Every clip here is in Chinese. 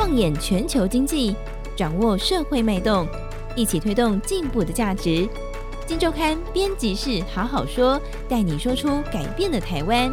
放眼全球经济，掌握社会脉动，一起推动进步的价值。金周刊编辑室好好说，带你说出改变的台湾。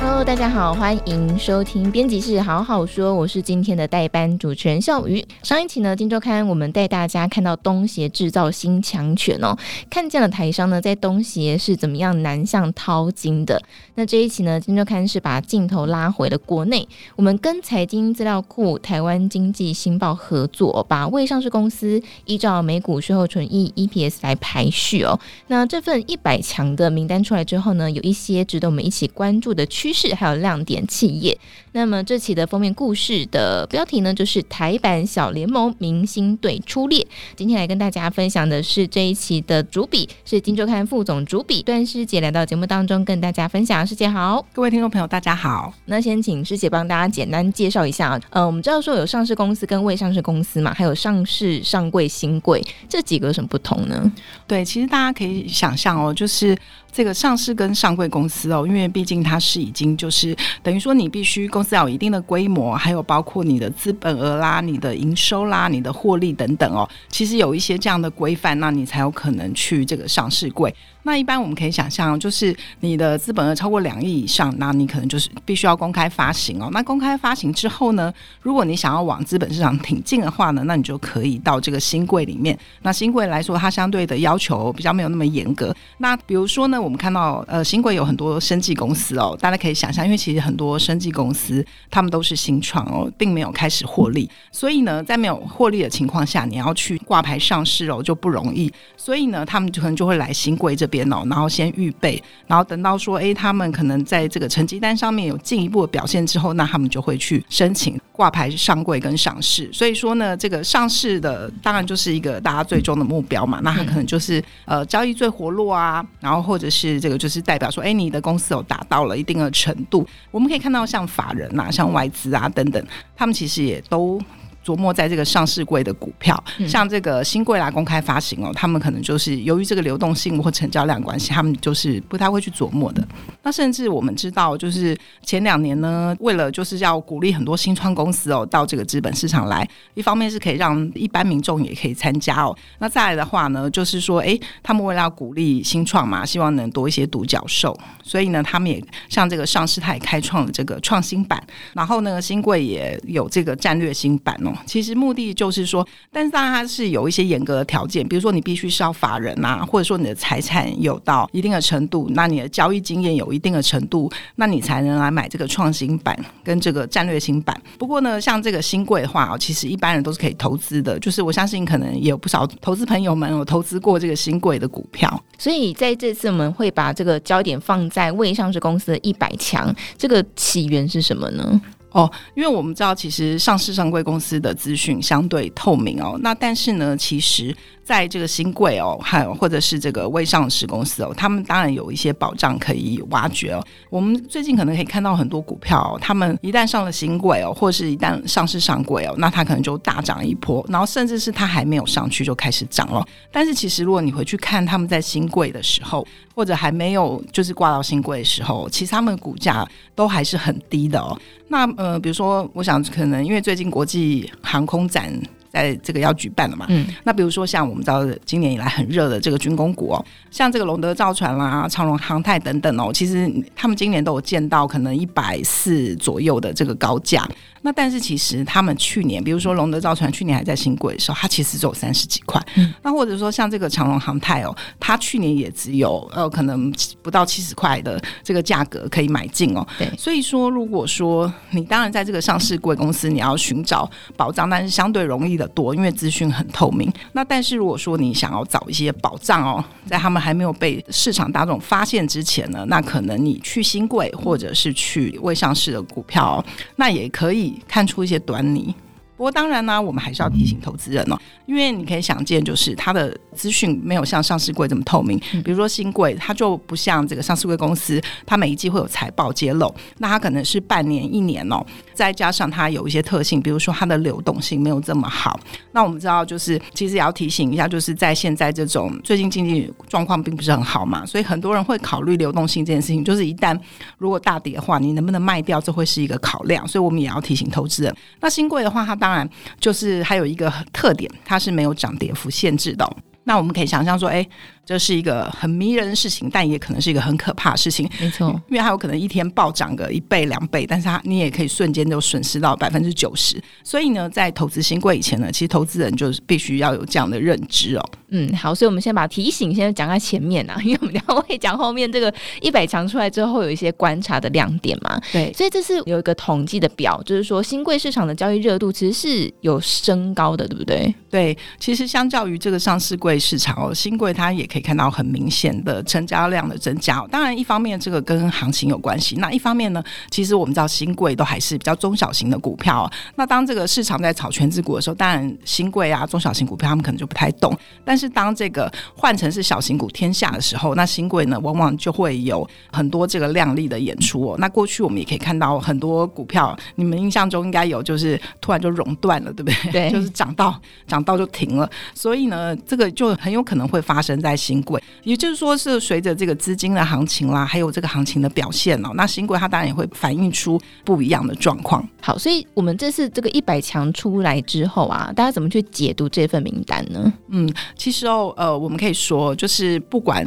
Hello，大家好，欢迎收听编辑室好好说，我是今天的代班主持人笑瑜。上一期呢，金周刊我们带大家看到东协制造新强权哦，看见了台商呢在东协是怎么样南向淘金的。那这一期呢，金周刊是把镜头拉回了国内，我们跟财经资料库台湾经济新报合作，把未上市公司依照每股税后纯益 EPS 来排序哦。那这份一百强的名单出来之后呢，有一些值得我们一起关注的趋势还有亮点企业。那么这期的封面故事的标题呢，就是台版小联盟明星队出列。今天来跟大家分享的是这一期的主笔是金周刊副总主笔段师姐来到节目当中跟大家分享。师姐好，各位听众朋友大家好。那先请师姐帮大家简单介绍一下。呃，我们知道说有上市公司跟未上市公司嘛，还有上市、上柜、新柜这几个有什么不同呢？对，其实大家可以想象哦，就是。这个上市跟上柜公司哦，因为毕竟它是已经就是等于说你必须公司要有一定的规模，还有包括你的资本额啦、你的营收啦、你的获利等等哦，其实有一些这样的规范，那你才有可能去这个上市柜。那一般我们可以想象，就是你的资本额超过两亿以上，那你可能就是必须要公开发行哦。那公开发行之后呢，如果你想要往资本市场挺进的话呢，那你就可以到这个新柜里面。那新柜来说，它相对的要求比较没有那么严格。那比如说呢，我们看到呃新柜有很多生技公司哦，大家可以想象，因为其实很多生技公司他们都是新创哦，并没有开始获利，所以呢，在没有获利的情况下，你要去挂牌上市哦就不容易。所以呢，他们可能就会来新柜这边。电脑然后先预备，然后等到说，哎，他们可能在这个成绩单上面有进一步的表现之后，那他们就会去申请挂牌上柜跟上市。所以说呢，这个上市的当然就是一个大家最终的目标嘛。那他可能就是呃交易最活络啊，然后或者是这个就是代表说，哎，你的公司有达到了一定的程度。我们可以看到像法人、啊、像外资啊等等，他们其实也都。琢磨在这个上市柜的股票，像这个新贵啦，公开发行哦，他们可能就是由于这个流动性或成交量关系，他们就是不太会去琢磨的。那甚至我们知道，就是前两年呢，为了就是要鼓励很多新创公司哦到这个资本市场来，一方面是可以让一般民众也可以参加哦。那再来的话呢，就是说，哎，他们为了要鼓励新创嘛，希望能多一些独角兽，所以呢，他们也像这个上市，他也开创了这个创新板，然后呢，新贵也有这个战略新版哦。其实目的就是说，但是当然它是有一些严格的条件，比如说你必须是要法人啊，或者说你的财产有到一定的程度，那你的交易经验有一定的程度，那你才能来买这个创新板跟这个战略新板。不过呢，像这个新贵的话哦，其实一般人都是可以投资的，就是我相信可能也有不少投资朋友们有投资过这个新贵的股票。所以在这次我们会把这个焦点放在未上市公司的一百强，这个起源是什么呢？哦，因为我们知道，其实上市上柜公司的资讯相对透明哦。那但是呢，其实在这个新贵哦，还有或者是这个未上市公司哦，他们当然有一些保障可以挖掘哦。我们最近可能可以看到很多股票哦，他们一旦上了新贵哦，或是一旦上市上贵哦，那它可能就大涨一波，然后甚至是它还没有上去就开始涨了。但是其实如果你回去看他们在新贵的时候，或者还没有就是挂到新贵的时候，其实他们的股价都还是很低的哦。那呃，比如说，我想可能因为最近国际航空展在这个要举办了嘛，嗯，那比如说像我们知道今年以来很热的这个军工股哦，像这个龙德造船啦、长荣航太等等哦，其实他们今年都有见到可能一百四左右的这个高价。那但是其实他们去年，比如说龙德造船去年还在新贵的时候，它其实只有三十几块。嗯。那或者说像这个长荣航太哦，它去年也只有呃可能不到七十块的这个价格可以买进哦。对。所以说，如果说你当然在这个上市贵公司，你要寻找保障，但是相对容易的多，因为资讯很透明。那但是如果说你想要找一些保障哦，在他们还没有被市场大众发现之前呢，那可能你去新贵或者是去未上市的股票，那也可以。看出一些端倪不过当然呢，我们还是要提醒投资人哦，因为你可以想见，就是它的资讯没有像上市柜这么透明。比如说新贵，它就不像这个上市柜公司，它每一季会有财报揭露，那它可能是半年、一年哦，再加上它有一些特性，比如说它的流动性没有这么好。那我们知道，就是其实也要提醒一下，就是在现在这种最近经济状况并不是很好嘛，所以很多人会考虑流动性这件事情，就是一旦如果大跌的话，你能不能卖掉，这会是一个考量。所以我们也要提醒投资人。那新贵的话，它当然就是还有一个特点，它是没有涨跌幅限制的哦。那我们可以想象说，哎。这是一个很迷人的事情，但也可能是一个很可怕的事情。没错，因为它有可能一天暴涨个一倍两倍，但是它你也可以瞬间就损失到百分之九十。所以呢，在投资新贵以前呢，其实投资人就是必须要有这样的认知哦。嗯，好，所以我们先把提醒先讲在前面啊，因为我们等下会讲后面这个一百强出来之后有一些观察的亮点嘛。对，所以这是有一个统计的表，就是说新贵市场的交易热度其实是有升高的，对不对？对，其实相较于这个上市贵市场哦，新贵它也可以看到很明显的成交量的增加。当然，一方面这个跟行情有关系，那一方面呢，其实我们知道新贵都还是比较中小型的股票。那当这个市场在炒全值股的时候，当然新贵啊中小型股票他们可能就不太懂，但是当这个换成是小型股天下的时候，那新贵呢，往往就会有很多这个亮丽的演出哦。那过去我们也可以看到很多股票，你们印象中应该有，就是突然就熔断了，对不对？对，就是涨到涨到就停了。所以呢，这个就很有可能会发生在兴柜，也就是说是随着这个资金的行情啦，还有这个行情的表现哦，那新贵它当然也会反映出不一样的状况。好，所以我们这次这个一百强出来之后啊，大家怎么去解读这份名单呢？嗯，其实哦。呃，我们可以说，就是不管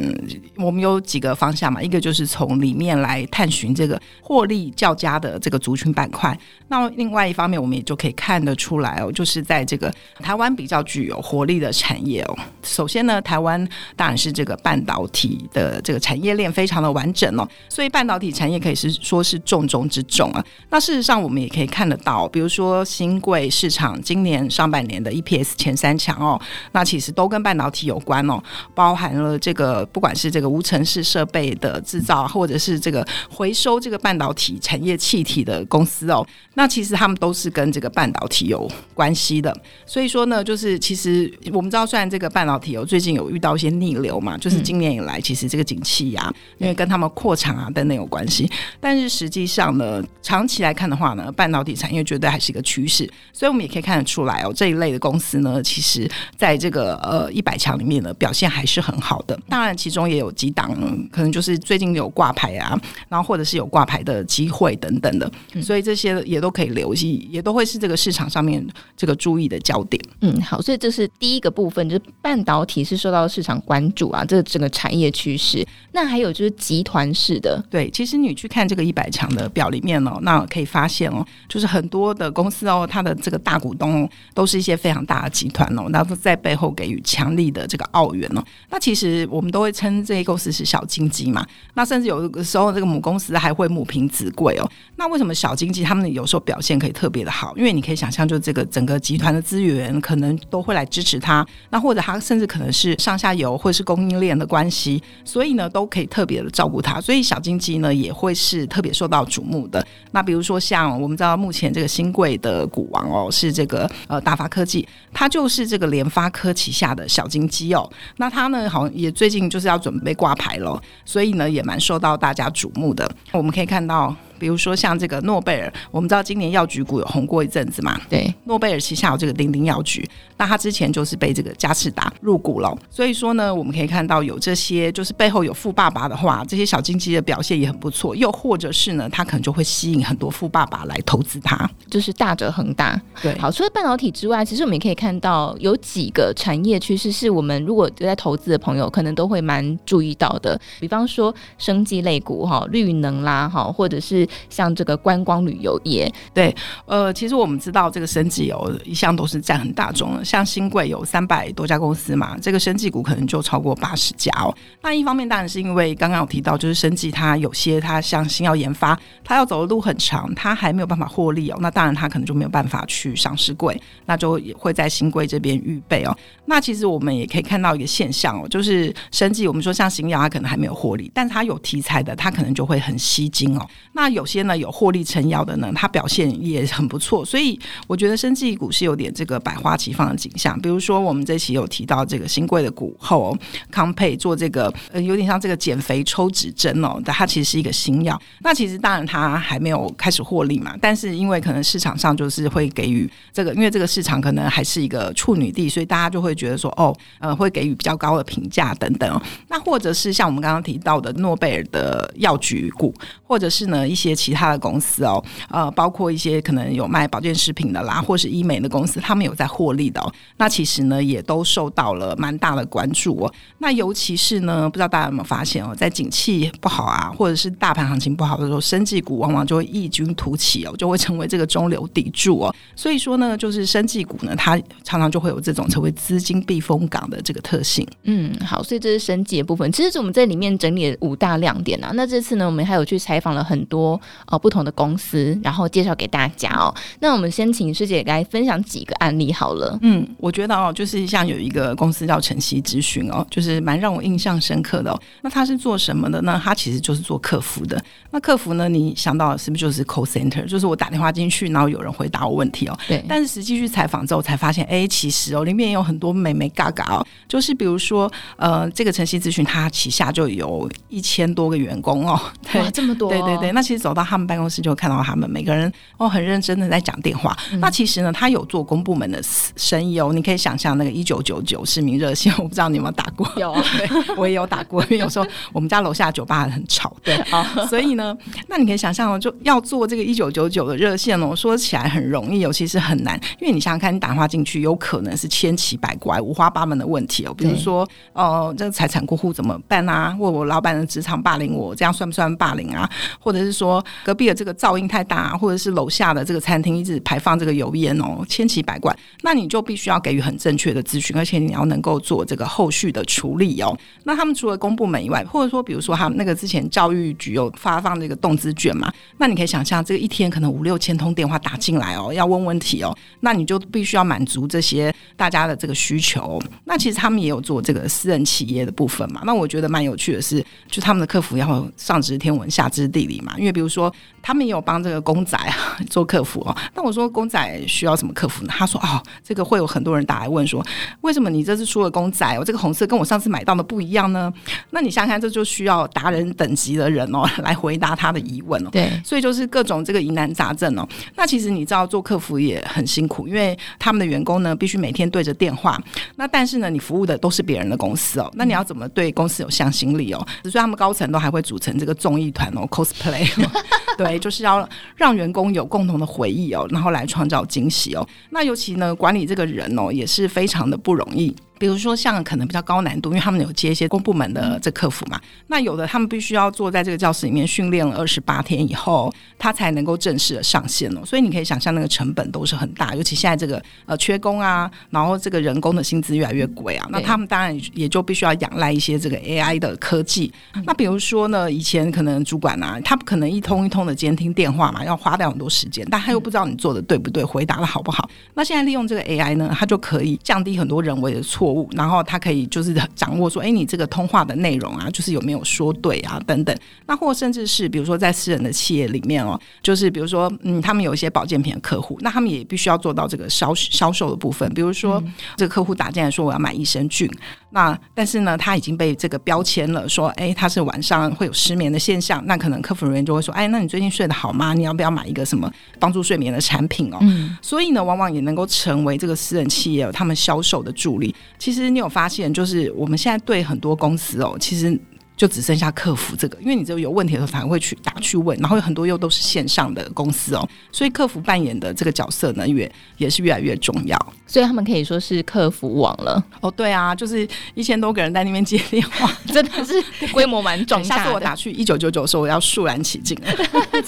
我们有几个方向嘛，一个就是从里面来探寻这个获利较佳的这个族群板块，那另外一方面，我们也就可以看得出来哦，就是在这个台湾比较具有活力的产业哦。首先呢，台湾当是这个半导体的这个产业链非常的完整哦，所以半导体产业可以是说是重中之重啊。那事实上，我们也可以看得到，比如说新贵市场今年上半年的 EPS 前三强哦，那其实都跟半导体有关哦，包含了这个不管是这个无尘室设备的制造，或者是这个回收这个半导体产业气体的公司哦，那其实他们都是跟这个半导体有关系的。所以说呢，就是其实我们知道，虽然这个半导体哦最近有遇到一些逆流嘛，就是今年以来其实这个景气呀，因为跟他们扩产啊等等有关系，但是实际上呢，长期来看的话呢，半导体产业绝对还是一个趋势。所以我们也可以看得出来哦，这一类的公司呢，其实在这个呃一百强里面呢。表现还是很好的，当然其中也有几档可能就是最近有挂牌啊，然后或者是有挂牌的机会等等的，所以这些也都可以留意，也都会是这个市场上面这个注意的焦点。嗯，好，所以这是第一个部分，就是半导体是受到市场关注啊，这整个产业趋势。那还有就是集团式的，对，其实你去看这个一百强的表里面哦，那可以发现哦，就是很多的公司哦，它的这个大股东都是一些非常大的集团哦，然后在背后给予强力的这个。澳元哦，那其实我们都会称这些公司是小金鸡嘛。那甚至有的时候，这个母公司还会母凭子贵哦。那为什么小金鸡他们有时候表现可以特别的好？因为你可以想象，就这个整个集团的资源可能都会来支持他。那或者他甚至可能是上下游或是供应链的关系，所以呢都可以特别的照顾他。所以小金鸡呢也会是特别受到瞩目的。那比如说像我们知道目前这个新贵的股王哦，是这个呃大发科技，它就是这个联发科旗下的小金鸡哦。那他呢，好像也最近就是要准备挂牌了，所以呢，也蛮受到大家瞩目的。我们可以看到。比如说像这个诺贝尔，我们知道今年药局股有红过一阵子嘛？对，诺贝尔旗下有这个丁丁药局，那它之前就是被这个嘉士达入股了。所以说呢，我们可以看到有这些，就是背后有富爸爸的话，这些小经济的表现也很不错。又或者是呢，它可能就会吸引很多富爸爸来投资它，就是大者恒大。对，好，除了半导体之外，其实我们也可以看到有几个产业趋势是我们如果有在投资的朋友可能都会蛮注意到的，比方说生技类股哈，绿能啦哈，或者是像这个。观光旅游业，对，呃，其实我们知道这个生技有一向都是占很大众的，像新贵有三百多家公司嘛，这个生技股可能就超过八十家哦。那一方面当然是因为刚刚有提到，就是生技它有些它像新药研发，它要走的路很长，它还没有办法获利哦。那当然它可能就没有办法去上市柜，那就也会在新贵这边预备哦。那其实我们也可以看到一个现象哦，就是生技，我们说像新药它可能还没有获利，但是它有题材的，它可能就会很吸睛哦。那有些呢有获利撑腰的呢，它表现也很不错。所以我觉得生技股是有点这个百花齐放的景象。比如说我们这期有提到这个新贵的股后康沛做这个呃有点像这个减肥抽脂针哦，但它其实是一个新药。那其实当然它还没有开始获利嘛，但是因为可能市场上就是会给予这个，因为这个市场可能还是一个处女地，所以大家就会觉得说哦，呃，会给予比较高的评价等等。那或者是像我们刚刚提到的诺贝尔的药局股，或者是呢一些其他的公司哦，呃，包括一些可能有卖保健食品的啦，或是医美的公司，他们有在获利的哦。那其实呢，也都受到了蛮大的关注哦。那尤其是呢，不知道大家有没有发现哦，在景气不好啊，或者是大盘行情不好的时候，生技股往往就会异军突起哦，就会成为这个中流砥柱哦。所以说呢，就是生技股呢，它常常就会有这种成为资金避风港的这个特性。嗯，好，所以这是生技的部分。其实我们在里面整理了五大亮点啊。那这次呢，我们还有去采访了很多呃不同的公司，然后介绍给大家哦。那我们先请师姐来分享几个案例好了。嗯，我觉得哦，就是像有一个公司叫晨曦咨询哦，就是蛮让我印象深刻的哦。那他是做什么的呢？他其实就是做客服的。那客服呢，你想到是不是就是 call center？就是我打电话进去，然后有人回答我问题哦。对。但是实际去采访之后才发现，哎，其实哦，里面有很多美眉嘎嘎哦。就是比如说，呃，这个晨曦咨询它旗下就有一千多个员工哦。对，哇，这么多哦。对对对。那其实走到他们办公室就看到他们每个人哦，很认真的在讲电话。嗯。那其实呢，他有做公部门的生意哦。你可以想象那个一九九九市民热线，我不知道你有没有打过？有啊，对，我也有打过。因为有时候我们家楼下酒吧很吵，对啊。所以呢，那你可以想象哦，就要做这个一九九九的热线哦，说起来很容易尤，其是很难。因为你想想看，你打电话进去，有可能是千奇百怪、五花八门的问题哦。比如说，哦，这个财产过户怎么办啊？或我老板的职场霸凌我，这样算不算霸凌啊？或者是说，说隔壁的这个噪音太大，或者是楼下的这个餐厅一直排放这个油烟哦，千奇百怪。那你就必须要给予很正确的咨询，而且你要能够做这个后续的处理哦。那他们除了公部门以外，或者说，比如说他们那个之前教育局有发放这个动资券嘛？那你可以想象，这个一天可能五六千通电话打进来哦，要问问题哦。那你就必须要满足这些大家的这个需求。那其实他们也有做这个私人企业的部分嘛。那我觉得蛮有趣的是，就他们的客服要上知天文下知地理嘛。因为比如说，他们也有帮这个公仔啊 做客服哦。那我说公仔需要什么客服呢？他说哦，这个会有很多人打来问说，为什么你这次出了公仔，我这个红色跟我上次买到的不一样呢？那你想想看，这就需要达人等级的人哦 来回答他的疑问哦。对，所以就是各种这个疑难杂症哦。那其实你知道做客服也很辛苦，因为他们的员工呢必须每天对着电话。那但是呢，你服务的都是别人的公司哦，那你要怎么对公司有向心力哦？所以他们高层都还会组成这个综艺团哦，cosplay，对，就是要让员工有共同的回忆哦，然后来创造惊喜哦。那尤其呢，管理这个人哦，也是非常的不容易。比如说，像可能比较高难度，因为他们有接一些公部门的这客服嘛，那有的他们必须要坐在这个教室里面训练了二十八天以后，他才能够正式的上线哦。所以你可以想象那个成本都是很大，尤其现在这个呃缺工啊，然后这个人工的薪资越来越贵啊，那他们当然也就必须要仰赖一些这个 AI 的科技。那比如说呢，以前可能主管啊，他不可能一通一通的监听电话嘛，要花掉很多时间，但他又不知道你做的对不对，回答的好不好。那现在利用这个 AI 呢，他就可以降低很多人为的错误。然后他可以就是掌握说，哎，你这个通话的内容啊，就是有没有说对啊，等等。那或甚至是比如说在私人的企业里面哦，就是比如说嗯，他们有一些保健品的客户，那他们也必须要做到这个销销售的部分。比如说这个客户打进来说我要买益生菌，那但是呢他已经被这个标签了，说哎他是晚上会有失眠的现象，那可能客服人员就会说，哎，那你最近睡得好吗？你要不要买一个什么帮助睡眠的产品哦？嗯，所以呢，往往也能够成为这个私人企业他们销售的助力。其实你有发现，就是我们现在对很多公司哦，其实。就只剩下客服这个，因为你只有有问题的时候才会去打去问，然后有很多又都是线上的公司哦，所以客服扮演的这个角色呢，越也是越来越重要。所以他们可以说是客服网了。哦，对啊，就是一千多个人在那边接电话，真的是规模蛮重大的。下次我打去一九九九的时候，我要肃然起敬。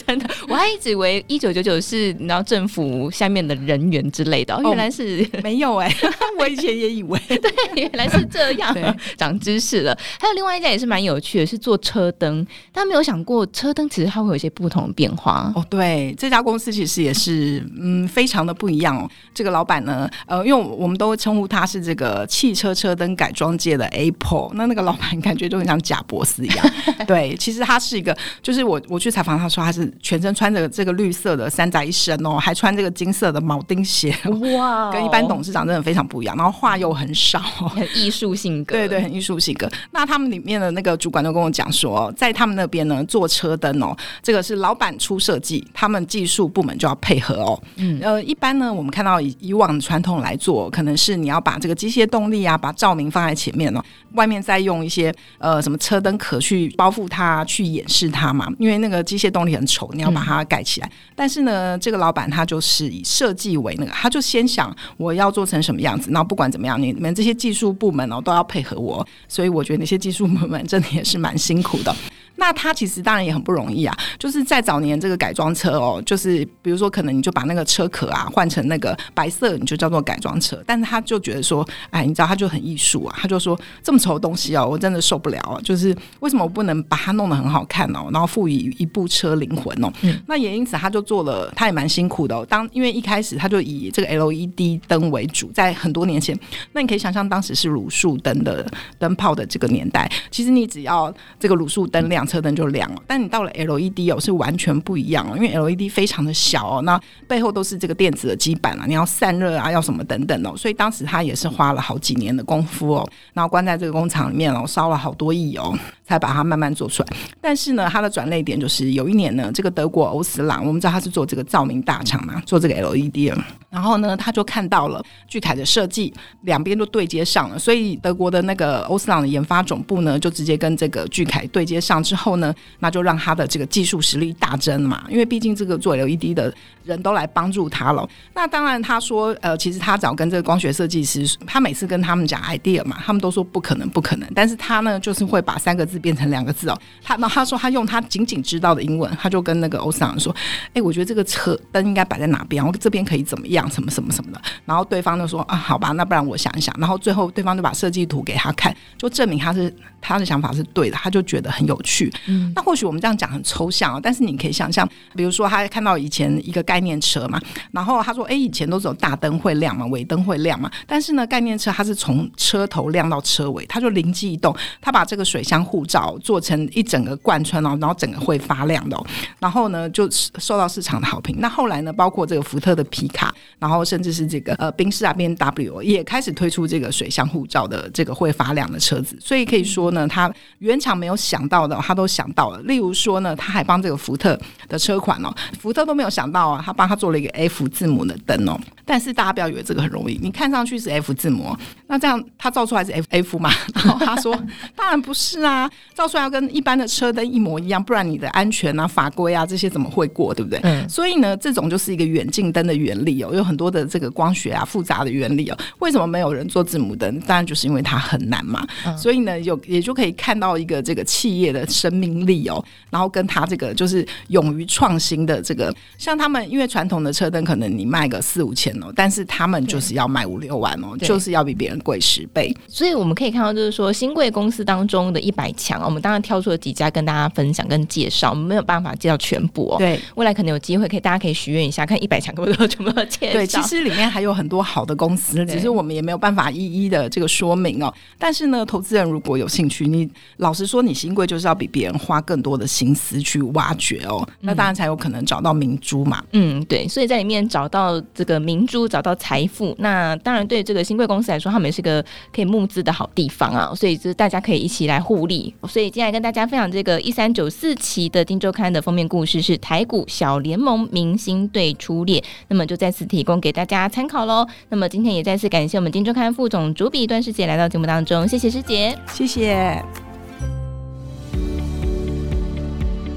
真的，我还一直以为一九九九是你知道政府下面的人员之类的，哦，原来是、哦、没有哎、欸，我以前也以为，对，原来是这样，长知识了。还有另外一家也是蛮有。趣的是做车灯，但没有想过车灯其实它会有一些不同的变化。哦，对，这家公司其实也是嗯非常的不一样哦。这个老板呢，呃，因为我们都称呼他是这个汽车车灯改装界的 Apple，那那个老板感觉就很像贾伯斯一样。对，其实他是一个，就是我我去采访他说他是全身穿着这个绿色的三宅一生哦，还穿这个金色的铆钉鞋，哇、哦，跟一般董事长真的非常不一样。然后话又很少，很艺术性格，对对，很艺术性格。那他们里面的那个主管都跟我讲说，在他们那边呢做车灯哦，这个是老板出设计，他们技术部门就要配合哦。嗯，呃，一般呢，我们看到以以往传统来做，可能是你要把这个机械动力啊，把照明放在前面哦，外面再用一些呃什么车灯壳去包覆它，去掩饰它嘛，因为那个机械动力很丑，你要把它盖起来。嗯、但是呢，这个老板他就是以设计为那个，他就先想我要做成什么样子，那不管怎么样，你们这些技术部门哦都要配合我，所以我觉得那些技术部门真的是蛮辛苦的。那他其实当然也很不容易啊，就是在早年这个改装车哦，就是比如说可能你就把那个车壳啊换成那个白色，你就叫做改装车。但是他就觉得说，哎，你知道他就很艺术啊，他就说这么丑的东西哦，我真的受不了啊。就是为什么我不能把它弄得很好看哦，然后赋予一部车灵魂哦？嗯，那也因此他就做了，他也蛮辛苦的哦。当因为一开始他就以这个 LED 灯为主，在很多年前，那你可以想象当时是卤素灯的灯泡的这个年代，其实你只要这个卤素灯亮。车灯就亮了，但你到了 LED 哦，是完全不一样哦，因为 LED 非常的小哦，那背后都是这个电子的基板啊，你要散热啊，要什么等等哦，所以当时他也是花了好几年的功夫哦，然后关在这个工厂里面哦，烧了好多亿哦。才把它慢慢做出来，但是呢，它的转捩点就是有一年呢，这个德国欧司朗，我们知道他是做这个照明大厂嘛，做这个 LED，然后呢，他就看到了巨凯的设计，两边都对接上了，所以德国的那个欧司朗的研发总部呢，就直接跟这个巨凯对接上之后呢，那就让他的这个技术实力大增嘛，因为毕竟这个做 LED 的人都来帮助他了。那当然，他说，呃，其实他找跟这个光学设计师，他每次跟他们讲 idea 嘛，他们都说不可能，不可能，但是他呢，就是会把三个字。变成两个字哦，他那他说他用他仅仅知道的英文，他就跟那个欧桑说：“哎、我觉得这个车灯应该摆在哪边？我这边可以怎么样？什么什么什么的。”然后对方就说：“啊，好吧，那不然我想一想。”然后最后对方就把设计图给他看，就证明他是他的想法是对的，他就觉得很有趣。嗯，那或许我们这样讲很抽象啊，但是你可以想象，比如说他看到以前一个概念车嘛，然后他说：“哎、欸，以前都是有大灯会亮嘛，尾灯会亮嘛，但是呢，概念车它是从车头亮到车尾，他就灵机一动，他把这个水箱护罩做成一整个贯穿哦，然后整个会发亮的哦，然后呢就受到市场的好评。那后来呢，包括这个福特的皮卡，然后甚至是这个呃宾士啊 B N W 也开始推出这个水箱护罩的这个会发亮的车子。所以可以说呢，他原厂没有想到的，他他都想到了。例如说呢，他还帮这个福特的车款哦，福特都没有想到啊，他帮他做了一个 F 字母的灯哦。但是大家不要以为这个很容易，你看上去是 F 字母，那这样他照出来是 F F 嘛？然后他说，当然不是啊，照出来要跟一般的车灯一模一样，不然你的安全啊、法规啊这些怎么会过，对不对？嗯。所以呢，这种就是一个远近灯的原理哦，有很多的这个光学啊复杂的原理哦。为什么没有人做字母灯？当然就是因为它很难嘛。嗯。所以呢，有也就可以看到一个这个企业的生命力哦，然后跟他这个就是勇于创新的这个，像他们因为传统的车灯可能你卖个四五千哦。但是他们就是要卖五六万哦，就是要比别人贵十倍。所以我们可以看到，就是说新贵公司当中的一百强，我们当然挑出了几家跟大家分享跟介绍，我们没有办法介绍全部哦。对，未来可能有机会，可以大家可以许愿一下，看一百强可不可以全部都介绍。对，其实里面还有很多好的公司，只是我们也没有办法一一的这个说明哦。但是呢，投资人如果有兴趣，你老实说，你新贵就是要比别人花更多的心思去挖掘哦，那当然才有可能找到明珠嘛。嗯，对，所以在里面找到这个明。珠找到财富，那当然对这个新贵公司来说，他们也是个可以募资的好地方啊，所以就是大家可以一起来互利。所以今天来跟大家分享这个一三九四期的《金周刊》的封面故事是台股小联盟明星队出列，那么就再次提供给大家参考喽。那么今天也再次感谢我们《金周刊》副总主笔段师姐来到节目当中，谢谢师姐，谢谢。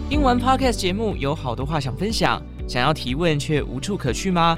听完 Podcast 节目，有好多话想分享，想要提问却无处可去吗？